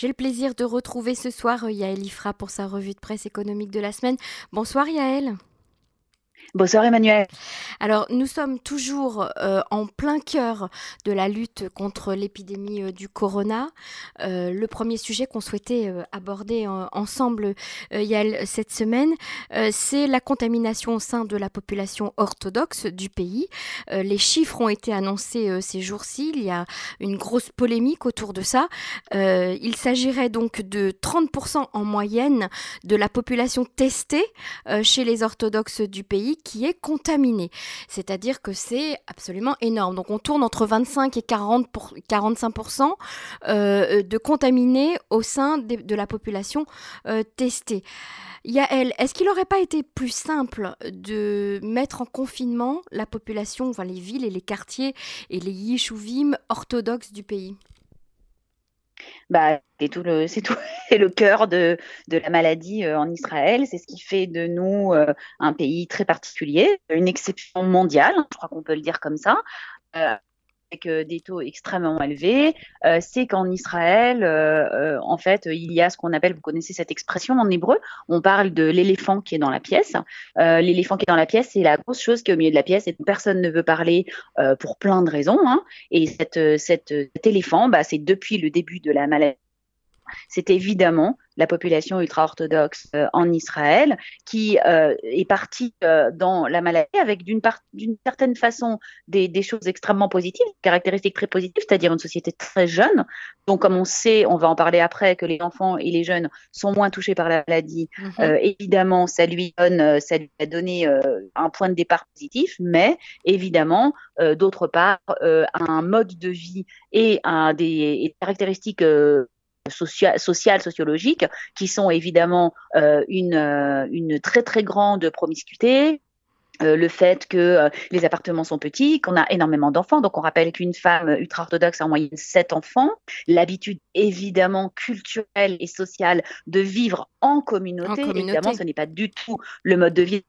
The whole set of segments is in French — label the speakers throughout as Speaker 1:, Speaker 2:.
Speaker 1: J'ai le plaisir de retrouver ce soir euh, Yaël Ifra pour sa revue de presse économique de la semaine. Bonsoir Yaël.
Speaker 2: Bonsoir Emmanuel.
Speaker 1: Alors nous sommes toujours euh, en plein cœur de la lutte contre l'épidémie euh, du corona. Euh, le premier sujet qu'on souhaitait aborder ensemble Yael, cette semaine, c'est la contamination au sein de la population orthodoxe du pays. les chiffres ont été annoncés ces jours-ci. Il y a une grosse polémique autour de ça. il s'agirait donc de 30% en moyenne de la population testée chez les orthodoxes du pays qui est contaminé. C'est-à-dire que c'est absolument énorme. Donc on tourne entre 25 et 40 pour, 45% euh, de contaminés au sein de, la population euh, testée. Yael, est-ce qu'il n'aurait pas été plus simple de mettre en confinement la population, enfin les villes et les quartiers et les yishouvim orthodoxes du pays?
Speaker 2: Bah, c'est tout le, cœur de, la maladie euh, en Israël. C'est ce qui fait de nous euh, un pays très particulier, une exception mondiale, je crois qu'on peut le dire comme ça. Euh, avec euh, des taux extrêmement élevés, euh, c'est qu'en Israël, euh, en fait, il y a ce qu'on appelle, vous connaissez cette expression en hébreu, on parle de l'éléphant qui est dans la pièce. l'éléphant qui est dans la pièce, c'est la grosse chose qui est au milieu de la pièce et personne ne veut parler pour plein de raisons. Hein. Et cette, cette, cet éléphant, bah, c'est depuis le début de la maladie c'est évidemment la population ultra-orthodoxe euh, en Israël qui euh, est partie euh, dans la maladie avec d'une certaine façon des, choses extrêmement positives, caractéristiques très positives, c'est-à-dire une société très jeune. Donc, comme on sait, on va en parler après, que les enfants et les jeunes sont moins touchés par la maladie. Mhm. évidemment, ça lui donne, ça lui a donné un point de départ positif, mais évidemment, d'autre part, un mode de vie et un des caractéristiques social, sociales, sociologiques, qui sont évidemment euh, une, euh, une très très grande promiscuité, euh, le fait que les appartements sont petits, qu'on a énormément d'enfants. Donc, on rappelle qu'une femme ultra-orthodoxe a en moyenne sept enfants. L'habitude, évidemment, culturelle et sociale de vivre en communauté. en communauté. Évidemment, ce n'est pas du tout le mode de vie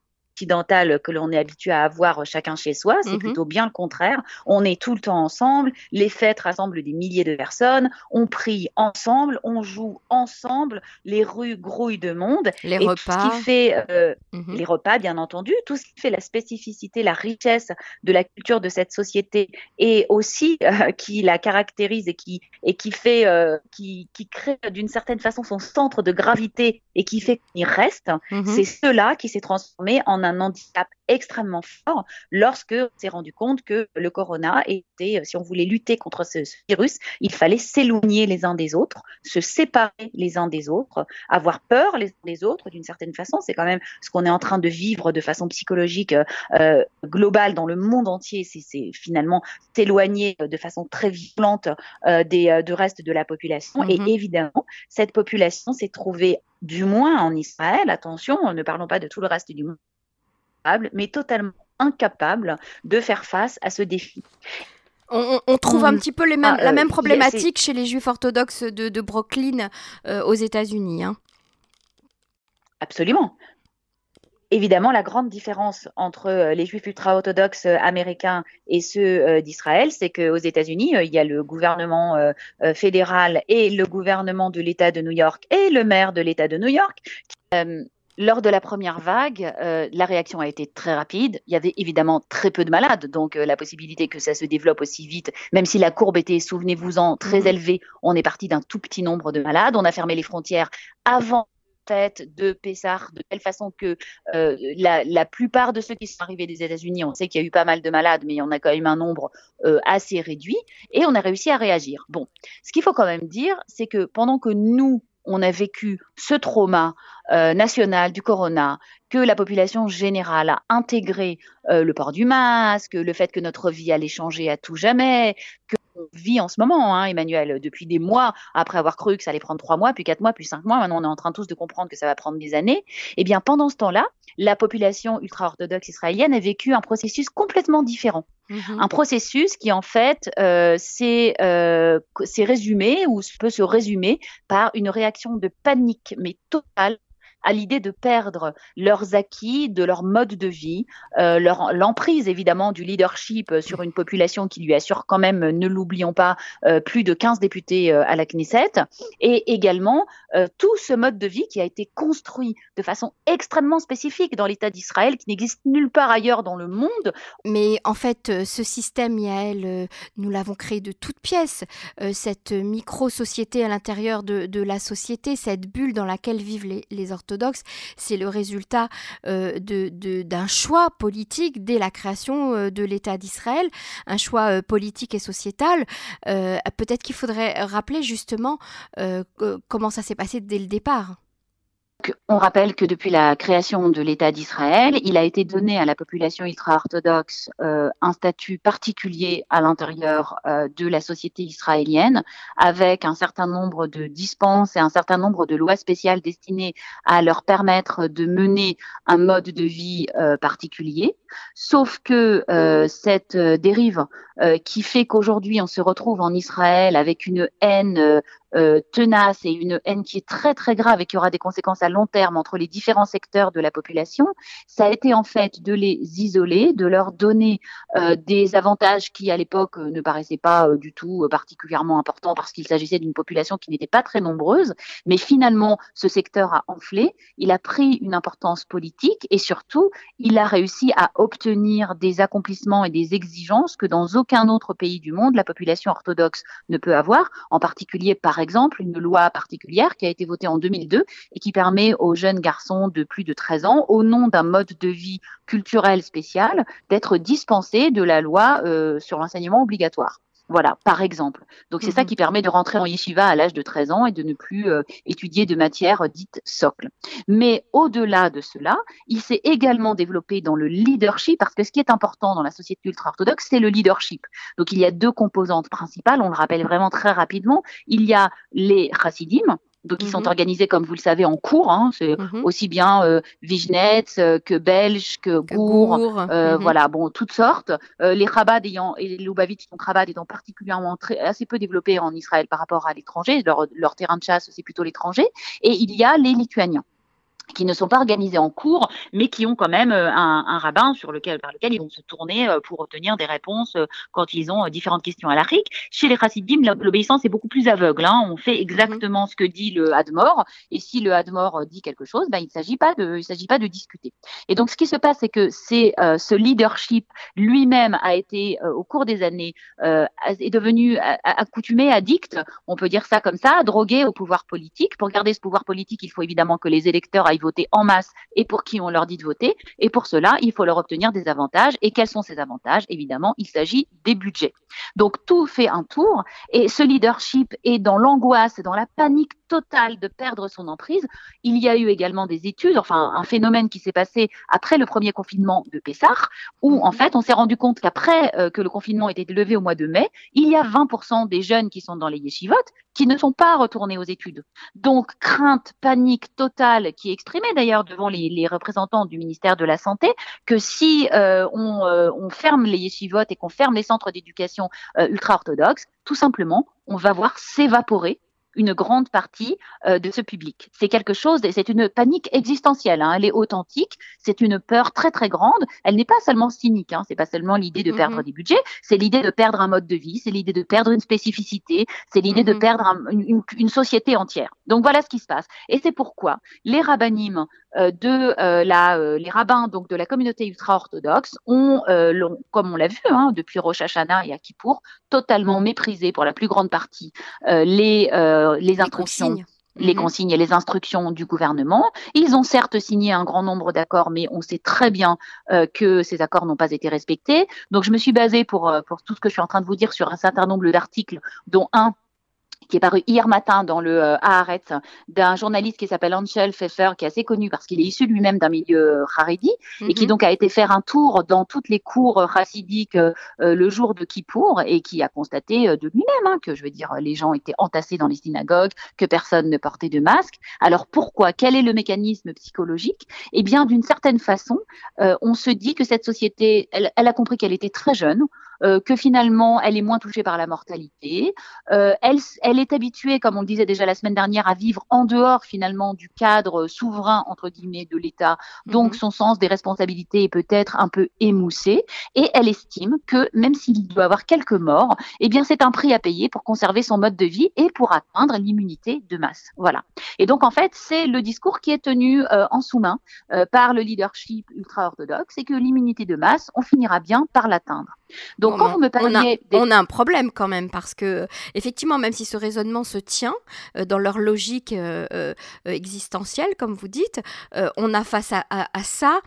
Speaker 2: que l'on est habitué à avoir chacun chez soi, c'est mhm. plutôt bien le contraire. On est tout le temps ensemble, les fêtes rassemblent des milliers de personnes, on prie ensemble, on joue ensemble, les rues grouillent de monde.
Speaker 1: Les repas.
Speaker 2: ce qui fait euh, mhm. les repas, bien entendu, tout ce qui fait la spécificité, la richesse de la culture de cette société et aussi euh, qui la caractérise et qui et qui fait euh, qui, qui crée d'une certaine façon son centre de gravité et qui fait qu'il reste, mhm. c'est cela qui s'est transformé en un handicap extrêmement fort lorsque on s'est rendu compte que le corona était, euh, si on voulait lutter contre ce, virus, il fallait s'éloigner les uns des autres, se séparer les uns des autres, avoir peur les uns des autres d'une certaine façon. C'est quand même ce qu'on est en train de vivre de façon psychologique euh, globale dans le monde entier. C'est finalement s'éloigner de façon très violente euh, des, euh, du reste de la population. Et mm-hmm. évidemment, cette population s'est trouvée du moins en Israël, attention, ne parlons pas de tout le reste du monde, mais totalement incapable de faire face à ce défi.
Speaker 1: On, trouve un mm. petit peu les mêmes, ah, la euh, même problématique chez les juifs orthodoxes de, Brooklyn euh, aux États-Unis. Hein.
Speaker 2: Absolument. Évidemment, la grande différence entre euh, les juifs ultra-orthodoxes américains et ceux d'Israël, c'est qu'aux États-Unis, il y a le gouvernement fédéral et le gouvernement de l'État de New York et le maire de l'État de New York qui, lors de la première vague, euh, la réaction a été très rapide. Il y avait évidemment très peu de malades, donc euh, la possibilité que ça se développe aussi vite, même si la courbe était, souvenez-vous-en, très mhm. élevée, on est parti d'un tout petit nombre de malades. On a fermé les frontières avant de Pessar de telle façon que euh, la, plupart de ceux qui sont arrivés des États-Unis, on sait qu'il y a eu pas mal de malades, mais il y en a quand même un nombre assez réduit, et on a réussi à réagir. Bon, ce qu'il faut quand même dire, c'est que pendant que nous, on a vécu ce trauma euh, national du corona, que la population générale a intégré euh, le port du masque, le fait que notre vie allait changer à tout jamais, que vit en ce moment, hein, Emmanuel, depuis des mois, après avoir cru que ça allait prendre trois mois, puis quatre mois, puis cinq mois, maintenant on est en train tous de comprendre que ça va prendre des années. Eh bien, pendant ce temps-là, la population ultra-orthodoxe israélienne a vécu un processus complètement différent. Mhm. Un processus qui, en fait, euh, euh résumé ou peut se résumer par une réaction de panique, mais totale, à l'idée de perdre leurs acquis, de leur mode de vie, euh, l'emprise évidemment du leadership sur une population qui lui assure quand même, ne l'oublions pas, euh, plus de 15 députés euh, à la Knesset, et également euh, tout ce mode de vie qui a été construit de façon extrêmement spécifique dans l'État d'Israël, qui n'existe nulle part ailleurs dans le monde.
Speaker 1: Mais en fait, ce système, Yael, nous l'avons créé de toutes pièces. cette micro-société à l'intérieur de, de, la société, cette bulle dans laquelle vivent les, les orthodoxes, c'est le résultat d'un de, d'un choix politique dès la création de l'État d'Israël, un choix politique et sociétal. Peut-être qu'il faudrait rappeler justement comment ça s'est passé dès le départ.
Speaker 2: On rappelle que depuis la création de l'État d'Israël, il a été donné à la population ultra-orthodoxe euh, un statut particulier à l'intérieur euh, de la société israélienne, avec un certain nombre de dispenses et un certain nombre de lois spéciales destinées à leur permettre de mener un mode de vie euh, particulier. Sauf que cette dérive qui fait qu'aujourd'hui on se retrouve en Israël avec une haine euh, tenace et une haine qui est très très grave et qui aura des conséquences à long terme entre les différents secteurs de la population, ça a été en fait de les isoler, de leur donner euh, des avantages qui à l'époque euh, ne paraissaient pas du tout particulièrement importants parce qu'il s'agissait d'une population qui n'était pas très nombreuse, mais finalement ce secteur a enflé, il a pris une importance politique et surtout il a réussi à obtenir des accomplissements et des exigences que dans aucun autre pays du monde la population orthodoxe ne peut avoir, en particulier par exemple une loi particulière qui a été votée en 2002 et qui permet aux jeunes garçons de plus de 13 ans, au nom d'un mode de vie culturel spécial, d'être dispensés de la loi euh, sur l'enseignement obligatoire. Voilà, par exemple. Donc c'est ça mhm. qui permet de rentrer en yeshiva à l'âge de 13 ans et de ne plus euh, étudier de matières dites socles. Mais au-delà de cela, il s'est également développé dans le leadership parce que ce qui est important dans la société ultra-orthodoxe, c'est le leadership. Donc il y a deux composantes principales, on le rappelle vraiment très rapidement. Il y a les chassidim, donc, ils sont mhm. organisés, comme vous le savez, en cours. Hein. C'est mhm. aussi bien euh, euh, que Belge, que Gour. Euh, mhm. Voilà, bon, toutes sortes. Euh, les Chabad ayant, et les Lubavitch sont Chabad étant particulièrement très, assez peu développés en Israël par rapport à l'étranger. Leur, leur terrain de chasse, c'est plutôt l'étranger. Et il y a les Lituaniens qui ne sont pas organisés en cours, mais qui ont quand même euh, un, rabbin sur lequel, par lequel ils vont se tourner euh, pour obtenir des réponses euh, quand ils ont différentes questions à l'Afrique. Chez les chassidim, l'obéissance est beaucoup plus aveugle. Hein. On fait exactement ce que dit le Hadmor, et si le Hadmor dit quelque chose, ben, il ne s'agit pas de, discuter. Et donc, ce qui se passe, c'est que ce leadership lui-même a été au cours des années est devenu accoutumé, addict, on peut dire ça comme ça, drogué au pouvoir politique. Pour garder ce pouvoir politique, il faut évidemment que les électeurs aillent voter en masse et pour qui on leur dit de voter. Et pour cela, il faut leur obtenir des avantages. Et quels sont ces avantages? Évidemment, il s'agit des budgets. Donc tout fait un tour et ce leadership est dans l'angoisse, dans la panique totale de perdre son emprise. Il y a eu également des études, enfin un phénomène qui s'est passé après le premier confinement de Pessah, où en fait on s'est rendu compte qu'après euh, que le confinement était levé au mois de mai, il y a 20% des jeunes qui sont dans les yeshivot qui ne sont pas retournés aux études. Donc crainte, panique totale qui est exprimée d'ailleurs devant les, représentants du ministère de la Santé, que si euh, on, euh, on, ferme les yeshivot et qu'on ferme les centres d'éducation ultra-orthodoxes, tout simplement, on va voir s'évaporer une grande partie euh, de ce public. C'est quelque chose, c'est une panique existentielle. Hein, elle est authentique. C'est une peur très très grande. Elle n'est pas seulement cynique. Hein, c'est pas seulement l'idée de perdre mhm. des budgets. C'est l'idée de perdre un mode de vie. C'est l'idée de perdre une spécificité. C'est l'idée de mhm. perdre une, une, société entière. Donc voilà ce qui se passe. Et c'est pourquoi les rabbinimes euh, de euh, la, les rabbins donc de la communauté ultra-orthodoxe ont, comme on l'a vu hein, depuis Rosh Hashanah et à Kippour, totalement méprisé pour la plus grande partie les, les instructions. Les mhm. consignes. et les instructions du gouvernement. Ils ont certes signé un grand nombre d'accords, mais on sait très bien que ces accords n'ont pas été respectés. Donc, je me suis basée pour, pour tout ce que je suis en train de vous dire sur un certain nombre d'articles, dont un qui est paru hier matin dans le euh, Haaretz d'un journaliste qui s'appelle Angel Pfeffer, qui est assez connu parce qu'il est issu lui-même d'un milieu haredi et qui mhm. donc a été faire un tour dans toutes les cours chassidiques euh, le jour de Kippour et qui a constaté euh, de lui-même hein, que, je veux dire, les gens étaient entassés dans les synagogues, que personne ne portait de masque. Alors pourquoi? Quel est le mécanisme psychologique? Eh bien, d'une certaine façon, on se dit que cette société, elle, elle a compris qu'elle était très jeune. Que finalement elle est moins touchée par la mortalité. elle, elle est habituée, comme on le disait déjà la semaine dernière, à vivre en dehors finalement du cadre souverain entre guillemets de l'État. Donc mhm. son sens des responsabilités est peut-être un peu émoussé et elle estime que même s'il doit avoir quelques morts, eh bien c'est un prix à payer pour conserver son mode de vie et pour atteindre l'immunité de masse. Voilà. Et donc en fait c'est le discours qui est tenu euh, en sous-main euh, par le leadership ultra-orthodoxe, c'est que l'immunité de masse, on finira bien par l'atteindre.
Speaker 1: Donc quand vous me parliez, on a, un problème quand même parce que effectivement, même si ce raisonnement se tient euh, dans leur logique existentielle, comme vous dites, on a face à, ça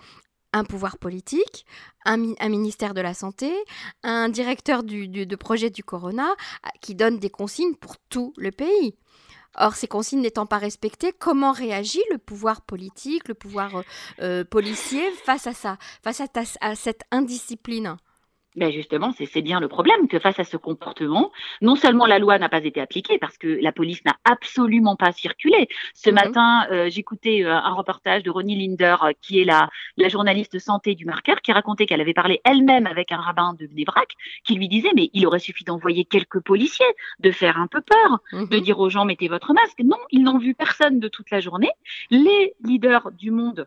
Speaker 1: un pouvoir politique, un, ministère de la Santé, un directeur du, de projet du Corona qui donne des consignes pour tout le pays. Or, ces consignes n'étant pas respectées, comment réagit le pouvoir politique, le pouvoir euh, euh, policier face à ça, face à cette indiscipline?
Speaker 2: Ben justement, c'est bien le problème que face à ce comportement, non seulement la loi n'a pas été appliquée parce que la police n'a absolument pas circulé. Ce mhm. matin, euh, j'écoutais euh, un reportage de Ronnie Linder, euh, qui est la, la journaliste santé du Marqueur, qui racontait qu'elle avait parlé elle-même avec un rabbin de Bnebrak, qui lui disait mais il aurait suffi d'envoyer quelques policiers, de faire un peu peur, de mhm. dire aux gens mettez votre masque. Non, ils n'ont vu personne de toute la journée. Les leaders du monde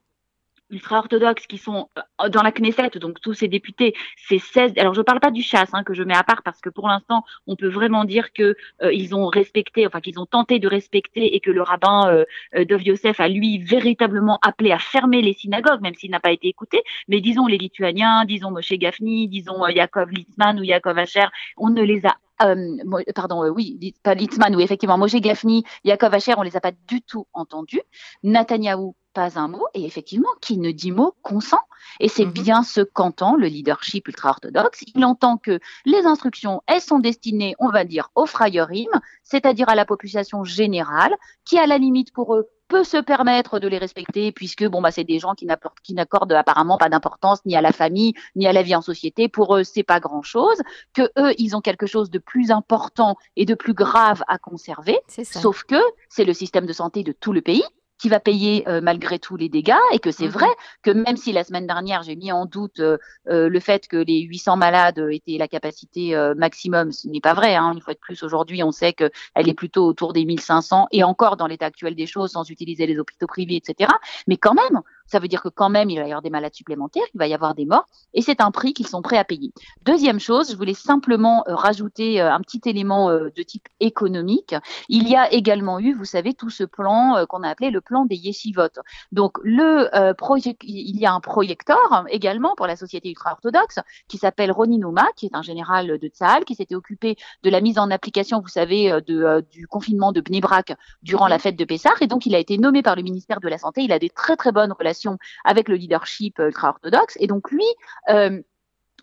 Speaker 2: ultra-orthodoxes qui sont euh, dans la Knesset, donc tous ces députés, c'est 16. Alors je ne parle pas du chasse hein, que je mets à part parce que pour l'instant, on peut vraiment dire que euh, ont respecté, enfin qu'ils ont tenté de respecter et que le rabbin euh, Dov Yosef a lui véritablement appelé à fermer les synagogues, même s'il n'a pas été écouté. Mais disons les Lituaniens, disons Moshe Gafni, disons Yaakov Litzman ou Yaakov Asher, on ne les a euh, pardon, euh, oui, pas Litzman, ou effectivement, Moshe Gafni, Yaakov Asher, on les a pas du tout entendus. Netanyahou, pas un mot, et effectivement, qui ne dit mot consent. Et c'est mhm. bien ce qu'entend le leadership ultra-orthodoxe. Il entend que les instructions, elles sont destinées, on va dire, aux frayerim, c'est-à-dire à la population générale, qui, à la limite, pour eux, peut se permettre de les respecter puisque bon bah c'est des gens qui n'apportent qui n'accordent apparemment pas d'importance ni à la famille ni à la vie en société. Pour eux c'est pas grand chose que eux ils ont quelque chose de plus important et de plus grave à conserver. Sauf que c'est le système de santé de tout le pays qui va payer euh, malgré tout les dégâts et que c'est mhm. vrai que même si la semaine dernière j'ai mis en doute euh, euh, le fait que les 800 malades étaient la capacité maximum, ce n'est pas vrai. Hein, une fois de plus, aujourd'hui, on sait qu'elle est plutôt autour des 1500 et encore dans l'état actuel des choses, sans utiliser les hôpitaux privés, etc. Mais quand même, ça veut dire que quand même, il va y avoir des malades supplémentaires, il va y avoir des morts, et c'est un prix qu'ils sont prêts à payer. Deuxième chose, je voulais simplement euh, rajouter euh, un petit élément euh, de type économique. Il y a également eu, vous savez, tout ce plan qu'on a appelé le plan des yeshivot. Donc, il y a un projecteur également pour la société ultra-orthodoxe qui s'appelle Roni Nouma, qui est un général de Tzahal, qui s'était occupé de la mise en application, vous savez, du confinement de Bnebrak durant la fête de Pessah, et donc il a été nommé par le ministère de la Santé. Il a des très très bonnes relations avec le leadership euh, ultra-orthodoxe. Et donc lui, euh,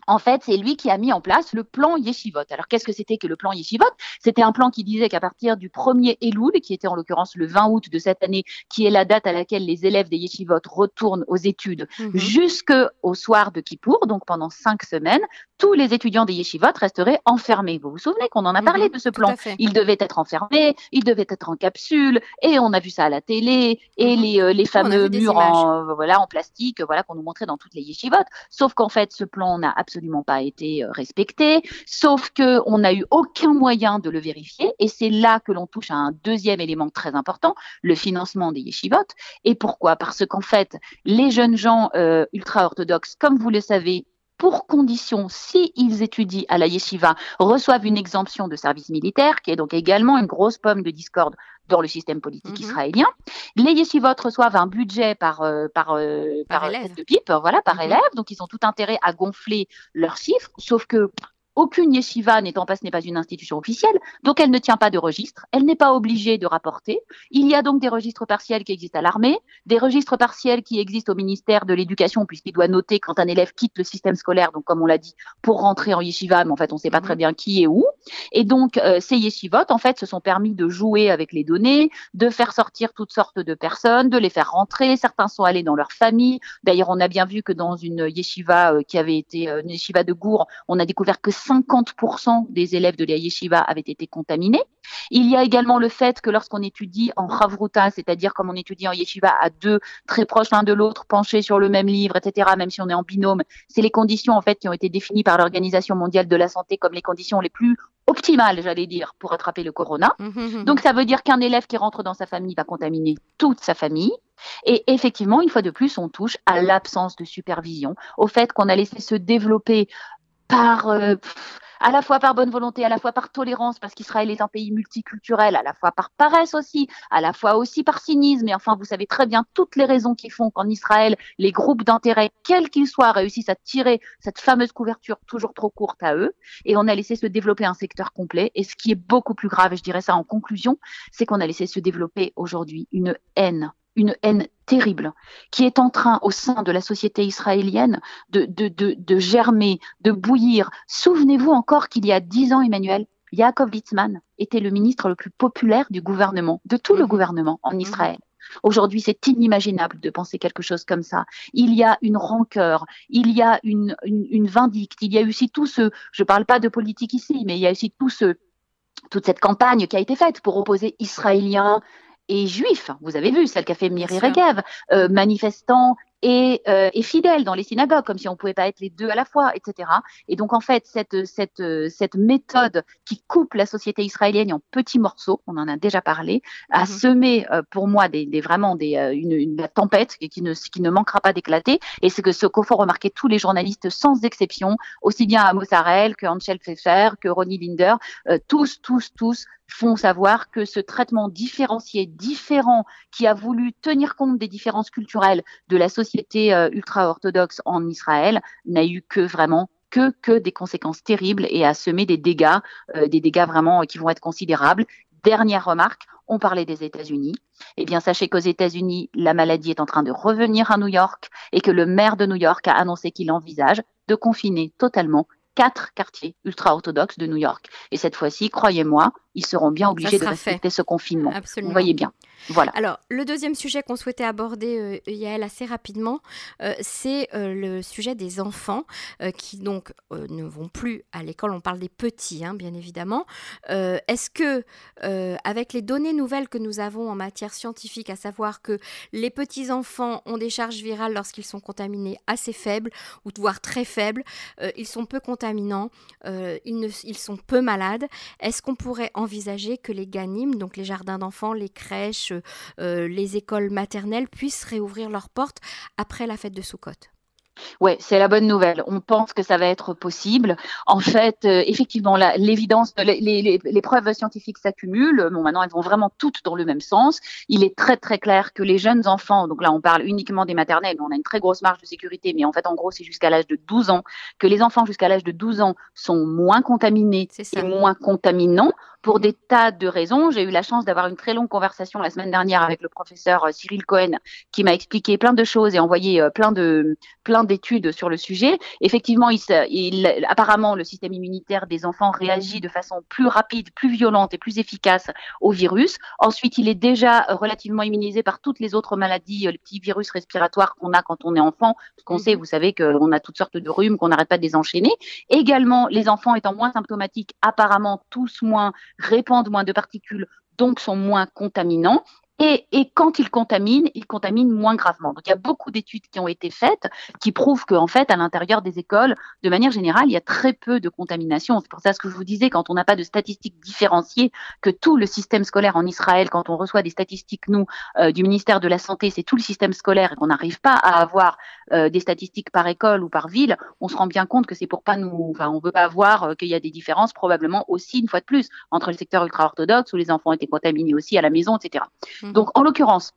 Speaker 2: en fait, c'est lui qui a mis en place le plan Yeshivot. Alors, qu'est-ce que c'était que le plan Yeshivot C'était un plan qui disait qu'à partir du 1er Elul, qui était en l'occurrence le 20 août de cette année, qui est la date à laquelle les élèves des Yeshivot retournent aux études, mhm. jusqu'au soir de Kippour, donc pendant cinq semaines, tous les étudiants des Yeshivot resteraient enfermés. Vous vous souvenez qu'on en a parlé mhm. de ce plan Ils devaient être enfermés, ils devaient être en capsule, et on a vu ça à la télé, et mhm. les, euh, les fameux murs en, voilà, en plastique voilà, qu'on nous montrait dans toutes les Yeshivot. Sauf qu'en fait, ce plan n'a absolument pas été euh, respecté, sauf que on n'a eu aucun moyen de le vérifier, et c'est là que l'on touche à un deuxième élément très important, le financement des yeshivot. Et pourquoi? Parce qu'en fait, les jeunes gens euh, ultra-orthodoxes, comme vous le savez, pour condition, s'ils ils étudient à la yeshiva, reçoivent une exemption de service militaire, qui est donc également une grosse pomme de discorde dans le système politique mhm. israélien. Les yeshivot reçoivent un budget par euh, par euh, par, élève. de pipe, voilà, par mhm. élève, donc ils ont tout intérêt à gonfler leurs chiffres, sauf que aucune yeshiva n'étant pas, ce n'est pas une institution officielle, donc elle ne tient pas de registre, elle n'est pas obligée de rapporter. Il y a donc des registres partiels qui existent à l'armée, des registres partiels qui existent au ministère de l'Éducation, puisqu'il doit noter quand un élève quitte le système scolaire, donc comme on l'a dit, pour rentrer en yeshiva, mais en fait on ne sait pas très mhm. bien qui et où. Et donc euh, ces yeshivot, en fait, se sont permis de jouer avec les données, de faire sortir toutes sortes de personnes, de les faire rentrer. Certains sont allés dans leur famille. D'ailleurs, on a bien vu que dans une yeshiva euh, qui avait été euh, une yeshiva de Gour, on a découvert que 50% des élèves de la yeshiva avaient été contaminés. Il y a également le fait que lorsqu'on étudie en Ravruta, c'est-à-dire comme on étudie en yeshiva à deux, très proches l'un de l'autre, penchés sur le même livre, etc., même si on est en binôme, c'est les conditions en fait qui ont été définies par l'Organisation mondiale de la santé comme les conditions les plus optimales, j'allais dire, pour attraper le corona. Mmh, mmh, mmh. Donc ça veut dire qu'un élève qui rentre dans sa famille va contaminer toute sa famille. Et effectivement, une fois de plus, on touche à l'absence de supervision, au fait qu'on a laissé se développer par euh, à la fois par bonne volonté, à la fois par tolérance, parce qu'Israël est un pays multiculturel, à la fois par paresse aussi, à la fois aussi par cynisme. Et enfin, vous savez très bien toutes les raisons qui font qu'en Israël, les groupes d'intérêt, quels qu'ils soient, réussissent à tirer cette fameuse couverture toujours trop courte à eux. Et on a laissé se développer un secteur complet. Et ce qui est beaucoup plus grave, et je dirais ça en conclusion, c'est qu'on a laissé se développer aujourd'hui une haine une haine terrible qui est en train au sein de la société israélienne de, de, de, de germer, de bouillir. Souvenez-vous encore qu'il y a dix ans, Emmanuel, Yaakov Litzman était le ministre le plus populaire du gouvernement, de tout le mhm. gouvernement en mhm. Israël. Aujourd'hui, c'est inimaginable de penser quelque chose comme ça. Il y a une rancœur, il y a une, une, une vindicte, il y a aussi tout ce, je ne parle pas de politique ici, mais il y a aussi tout ce, toute cette campagne qui a été faite pour opposer Israéliens, et juifs. Vous avez vu celle qu'a fait Miri Regev, euh, manifestant et, euh, et fidèle dans les synagogues, comme si on pouvait pas être les deux à la fois, etc. Et donc en fait, cette, cette, cette méthode qui coupe la société israélienne en petits morceaux, on en a déjà parlé, a mhm. semé euh, pour moi des, des vraiment des, euh, une, une, tempête qui ne, qui ne manquera pas d'éclater. Et c'est que ce qu'au fond remarquer tous les journalistes sans exception, aussi bien Amos Harel que Angel Pfeffer, que Ronnie Linder, tous, tous, tous font savoir que ce traitement différencié, différent, qui a voulu tenir compte des différences culturelles de la société euh, ultra-orthodoxe en Israël, n'a eu que vraiment des conséquences terribles et a semé des dégâts, euh, des dégâts vraiment qui vont être considérables. Dernière remarque, on parlait des États-Unis. Eh bien, sachez qu'aux États-Unis, la maladie est en train de revenir à New York et que le maire de New York a annoncé qu'il envisage de confiner totalement quatre quartiers ultra-orthodoxes de New York. Et cette fois-ci, croyez-moi, ils seront bien obligés de respecter ce confinement. Absolument. Vous voyez bien. Voilà.
Speaker 1: Alors, le deuxième sujet qu'on souhaitait aborder, euh, Yael, assez rapidement, euh, c'est euh, le sujet des enfants qui donc ne vont plus à l'école. On parle des petits, hein, bien évidemment. Est-ce que, avec les données nouvelles que nous avons en matière scientifique, à savoir que les petits enfants ont des charges virales lorsqu'ils sont contaminés assez faibles ou voire très faibles, ils sont peu contaminants, ils, ne, ils sont peu malades. Est-ce qu'on pourrait envisager que les GANIM, donc les jardins d'enfants, les crèches, euh, les écoles maternelles puissent réouvrir leurs portes après la fête de Soukhot.
Speaker 2: Oui, c'est la bonne nouvelle. On pense que ça va être possible. En fait, euh, effectivement, l'évidence, les, les, les, preuves scientifiques s'accumulent. Bon, maintenant, elles vont vraiment toutes dans le même sens. Il est très très clair que les jeunes enfants, donc là, on parle uniquement des maternelles, on a une très grosse marge de sécurité, mais en fait, en gros, c'est jusqu'à l'âge de 12 ans, que les enfants jusqu'à l'âge de 12 ans sont moins contaminés et moins contaminants pour des tas de raisons. J'ai eu la chance d'avoir une très longue conversation la semaine dernière avec le professeur euh, Cyril Cohen qui m'a expliqué plein de choses et envoyé euh, plein de plein d'études sur le sujet. Effectivement, il, il, apparemment le système immunitaire des enfants réagit de façon plus rapide, plus violente et plus efficace au virus. Ensuite, il est déjà relativement immunisé par toutes les autres maladies, euh, les petits virus respiratoires qu'on a quand on est enfant. Qu'on sait, mhm. vous savez qu'on a toutes sortes de rhumes, qu'on n'arrête pas de les enchaîner. Également, les enfants étant moins symptomatiques, apparemment tous moins répandent moins de particules, donc sont moins contaminants. Et, et, quand ils contaminent, ils contaminent moins gravement. Donc il y a beaucoup d'études qui ont été faites qui prouvent qu'en fait, à l'intérieur des écoles, de manière générale, il y a très peu de contamination. C'est pour ça ce que je vous disais, quand on n'a pas de statistiques différenciées, que tout le système scolaire en Israël, quand on reçoit des statistiques, nous, euh, du ministère de la Santé, c'est tout le système scolaire et qu'on n'arrive pas à avoir euh, des statistiques par école ou par ville, on se rend bien compte que c'est pour pas nous, enfin, on veut pas voir euh, qu'il y a des différences probablement aussi, une fois de plus, entre le secteur ultra-orthodoxe où les enfants étaient contaminés aussi à la maison, etc. Mmh. Donc, en l'occurrence,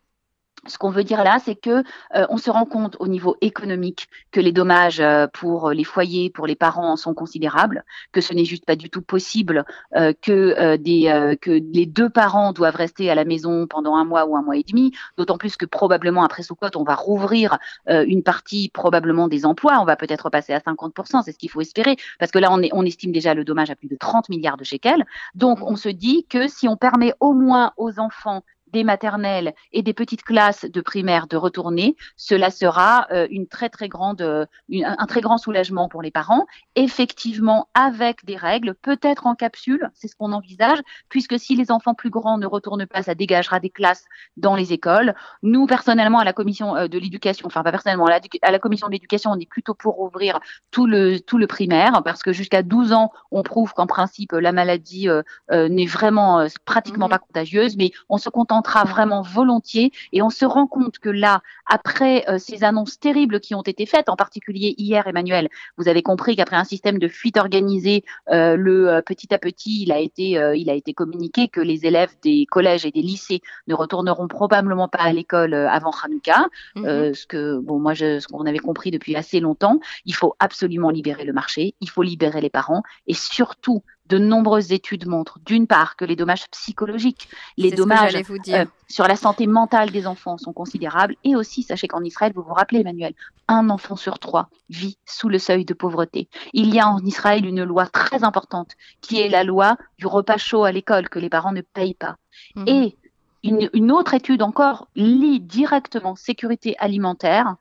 Speaker 2: ce qu'on veut dire là, c'est que euh, on se rend compte au niveau économique que les dommages euh, pour les foyers, pour les parents sont considérables, que ce n'est juste pas du tout possible euh, que des que les deux parents doivent rester à la maison pendant un mois ou un mois et demi. D'autant plus que probablement après Soukot, on va rouvrir une partie probablement des emplois. On va peut-être passer à 50%, c'est ce qu'il faut espérer, parce que là on, est, on estime déjà le dommage à plus de 30 milliards de shekels. Donc mmh. on se dit que si on permet au moins aux enfants des maternelles et des petites classes de primaire de retourner, cela sera euh, une très très grande, euh, un très grand soulagement pour les parents. Effectivement, avec des règles, peut-être en capsule, c'est ce qu'on envisage, puisque si les enfants plus grands ne retournent pas, ça dégagera des classes dans les écoles. Nous, personnellement, à la commission euh, de l'éducation, enfin pas personnellement, à la, à la commission de l'éducation, on est plutôt pour ouvrir tout le tout le primaire, parce que jusqu'à 12 ans, on prouve qu'en principe la maladie n'est vraiment pratiquement mmh pas contagieuse, mais on se contente vraiment volontiers. Et on se rend compte que là, après euh, ces annonces terribles qui ont été faites, en particulier hier, Emmanuel, vous avez compris qu'après un système de fuite organisée, euh, le euh, petit à petit, il a été, il a été communiqué que les élèves des collèges et des lycées ne retourneront probablement pas à l'école avant Hanouka, mhm. ce que bon, moi, je, ce qu'on avait compris depuis assez longtemps. Il faut absolument libérer le marché, il faut libérer les parents et surtout de nombreuses études montrent, d'une part, que les dommages psychologiques, les dommages euh, sur la santé mentale des enfants sont considérables, et aussi, sachez qu'en Israël, vous vous rappelez, Emmanuel, un enfant sur trois vit sous le seuil de pauvreté. Il y a en Israël une loi très importante, qui est la loi du repas chaud à l'école, que les parents ne payent pas. Mhm. Et une, une, autre étude encore lie directement sécurité alimentaire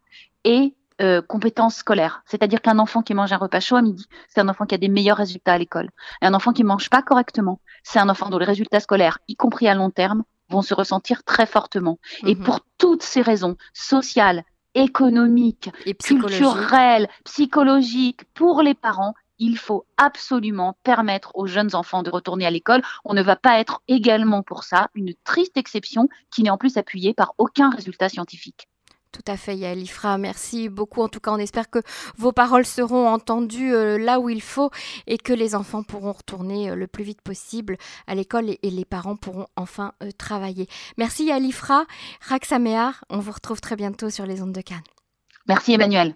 Speaker 2: et euh, compétences scolaires. C'est-à-dire qu'un enfant qui mange un repas chaud à midi, c'est un enfant qui a des meilleurs résultats à l'école. Et un enfant qui mange pas correctement, c'est un enfant dont les résultats scolaires, y compris à long terme, vont se ressentir très fortement. Et mhm. pour toutes ces raisons sociales, économiques, culturelles, psychologiques, pour les parents, il faut absolument permettre aux jeunes enfants de retourner à l'école. On ne va pas être également pour ça une triste exception qui n'est en plus appuyée par aucun résultat scientifique.
Speaker 1: Tout à fait, Yael Ifra. Merci beaucoup. En tout cas, on espère que vos paroles seront entendues euh, là où il faut et que les enfants pourront retourner euh, le plus vite possible à l'école et, les parents pourront enfin euh, travailler. Merci Yael Ifra. On vous retrouve très bientôt sur les ondes de Cannes.
Speaker 2: Merci Emmanuel.